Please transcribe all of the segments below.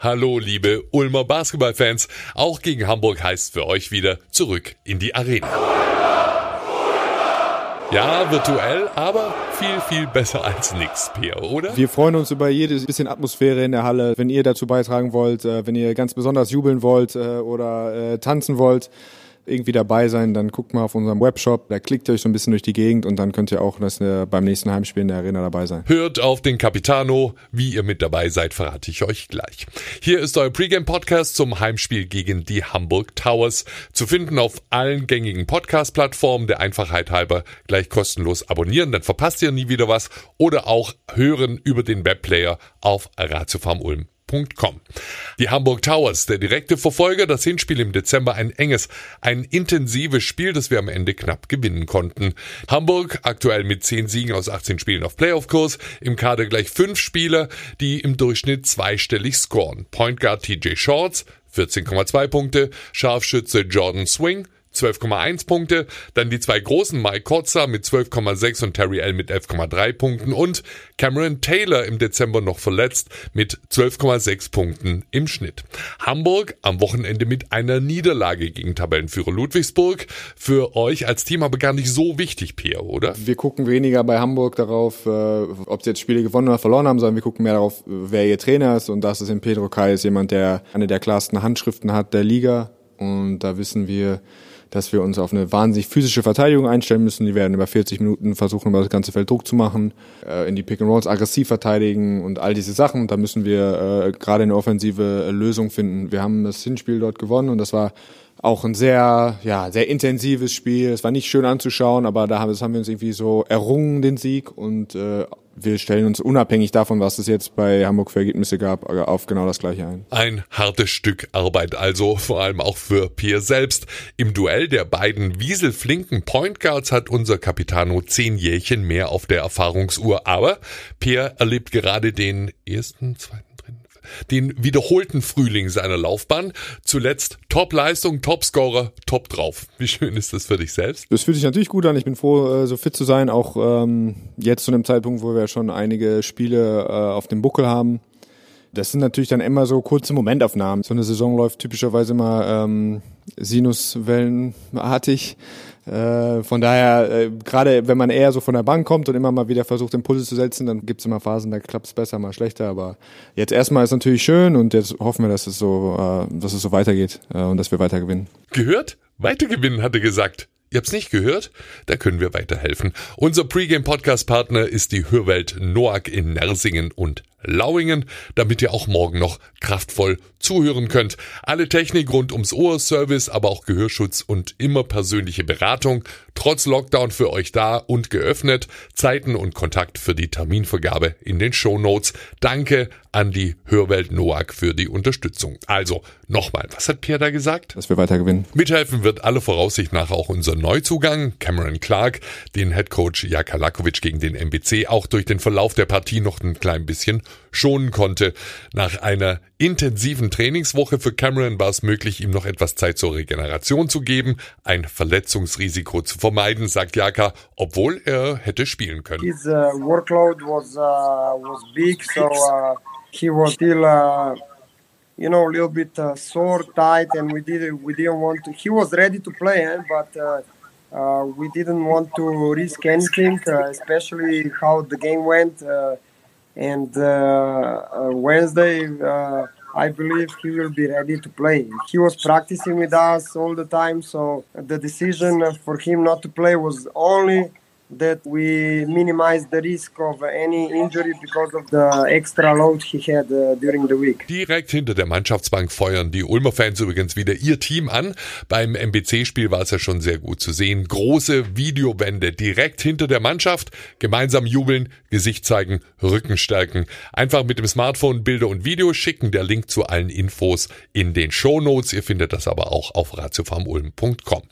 Hallo, liebe Ulmer Basketballfans. Auch gegen Hamburg heißt für euch wieder zurück in die Arena. Ja, virtuell, aber viel, viel besser als nix, Pierre, oder? Wir freuen uns über jedes bisschen Atmosphäre in der Halle. Wenn ihr dazu beitragen wollt, äh, wenn ihr ganz besonders jubeln wollt äh, oder äh, tanzen wollt, irgendwie dabei sein, dann guckt mal auf unserem Webshop, da klickt ihr euch so ein bisschen durch die Gegend und dann könnt ihr auch das, äh, beim nächsten Heimspiel in der Arena dabei sein. Hört auf den Capitano, wie ihr mit dabei seid, verrate ich euch gleich. Hier ist euer Pre-Game-Podcast zum Heimspiel gegen die Hamburg Towers. Zu finden auf allen gängigen Podcast-Plattformen, der Einfachheit halber gleich kostenlos abonnieren, dann verpasst ihr nie wieder was oder auch hören über den Webplayer auf Ratiofarm Ulm hamburg.com. Die Hamburg Towers, der direkte Verfolger, das Hinspiel im Dezember ein enges, ein intensives Spiel, das wir am Ende knapp gewinnen konnten. Hamburg aktuell mit 10 Siegen aus 18 Spielen auf Playoff-Kurs, im Kader gleich fünf Spieler, die im Durchschnitt zweistellig scoren. Point Guard TJ Shorts, 14,2 Punkte, Scharfschütze Jordan Swing, 12,1 Punkte, dann die zwei großen Mike Kotzer mit 12,6 und Terry L mit 11,3 Punkten und Cameron Taylor im Dezember noch verletzt mit 12,6 Punkten im Schnitt. Hamburg am Wochenende mit einer Niederlage gegen Tabellenführer Ludwigsburg. Für euch als Team aber gar nicht so wichtig, Peer, oder? Wir gucken weniger bei Hamburg darauf, äh, ob sie jetzt Spiele gewonnen oder verloren haben, sondern wir gucken mehr darauf, wer ihr Trainer ist und das ist in Pedro Kais jemand, der eine der klarsten Handschriften hat der Liga und da wissen wir, dass wir uns auf eine wahnsinnig physische Verteidigung einstellen müssen. Die werden über 40 Minuten versuchen, über das ganze Feld Druck zu machen, äh, in die Pick and Rolls aggressiv verteidigen und all diese Sachen. Da müssen wir äh, gerade eine offensive Lösung finden. Wir haben das Hinspiel dort gewonnen und das war auch ein sehr, ja, sehr intensives Spiel. Es war nicht schön anzuschauen, aber da haben, das haben wir uns irgendwie so errungen, den Sieg. Und äh, wir stellen uns unabhängig davon, was es jetzt bei Hamburg für Ergebnisse gab, auf genau das gleiche ein. Ein hartes Stück Arbeit also, vor allem auch für Pierre selbst. Im Duell der beiden wieselflinken Point Guards hat unser Capitano zehn Jährchen mehr auf der Erfahrungsuhr. Aber Pierre erlebt gerade den ersten, zweiten, den wiederholten Frühling seiner Laufbahn. Zuletzt Top-Leistung, Top-Scorer, top drauf. Wie schön ist das für dich selbst? Das fühlt sich natürlich gut an. Ich bin froh, äh, so fit zu sein, auch ähm, jetzt zu einem Zeitpunkt, wo wir schon einige Spiele äh, auf dem Buckel haben. Das sind natürlich dann immer so kurze Momentaufnahmen. So eine Saison läuft typischerweise immer ähm, Sinuswellenartig. Äh, von daher, äh, gerade wenn man eher so von der Bank kommt und immer mal wieder versucht, Impulse zu setzen, dann gibt es immer Phasen, da klappt es besser, mal schlechter. Aber jetzt erstmal ist natürlich schön und jetzt hoffen wir, dass es so, äh, dass es so weitergeht äh, und dass wir weiter gewinnen. Gehört? Weiter gewinnen, hat er gesagt. Ihr habt's nicht gehört? Da können wir weiterhelfen. Unser Pre-Game-Podcast-Partner ist die Hörwelt Noack in Nersingen und Lauingen, damit ihr auch morgen noch kraftvoll zuhören könnt. Alle Technik rund ums Ohr, Service, aber auch Gehörschutz und immer persönliche Beratung. Trotz Lockdown für euch da und geöffnet. Zeiten und Kontakt für die Terminvergabe in den Show Notes. Danke an die Hörwelt Noack für die Unterstützung. Also nochmal, was hat Pierre da gesagt? Dass wir weiter gewinnen. Mithelfen wird alle Voraussicht nach auch unser Neuzugang, Cameron Clark, den Headcoach Jaka Lakovic gegen den MBC auch durch den Verlauf der Partie noch ein klein bisschen schonen konnte. Nach einer intensiven Trainingswoche für Cameron war es möglich, ihm noch etwas Zeit zur Regeneration zu geben, ein Verletzungsrisiko zu vermeiden, sagt Jaka, obwohl er hätte spielen können. His uh, workload was uh, was big, so uh, he was still uh, you know a little bit uh, sore, tight, and we did we didn't want to. He was ready to play, eh? but. Uh, uh, we didn't want to risk anything, uh, especially how the game went. Uh, and uh, uh, Wednesday, uh, I believe he will be ready to play. He was practicing with us all the time, so the decision for him not to play was only that we minimize the risk of any injury because of the extra load he had uh, during the week. Direkt hinter der Mannschaftsbank feuern die Ulmer Fans übrigens wieder ihr Team an. Beim MBC-Spiel war es ja schon sehr gut zu sehen. Große Videowände direkt hinter der Mannschaft. Gemeinsam jubeln, Gesicht zeigen, Rücken stärken. Einfach mit dem Smartphone Bilder und Videos schicken. Der Link zu allen Infos in den Show. Ihr findet das aber auch auf ratiofarmulm.com.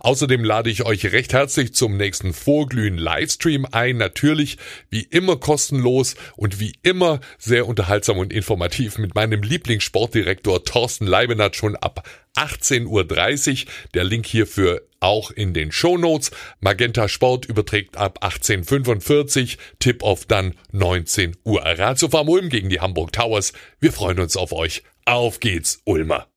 Außerdem lade ich euch recht herzlich zum nächsten Vorglühen frühen Livestream ein. Natürlich wie immer kostenlos und wie immer sehr unterhaltsam und informativ mit meinem Lieblingssportdirektor Thorsten Leibenhardt schon ab 18.30 Uhr. Der Link hierfür auch in den Show Notes. Magenta Sport überträgt ab 18.45 Tip-Off dann 19 Uhr. Ratio Ulm gegen die Hamburg Towers. Wir freuen uns auf euch. Auf geht's, Ulmer.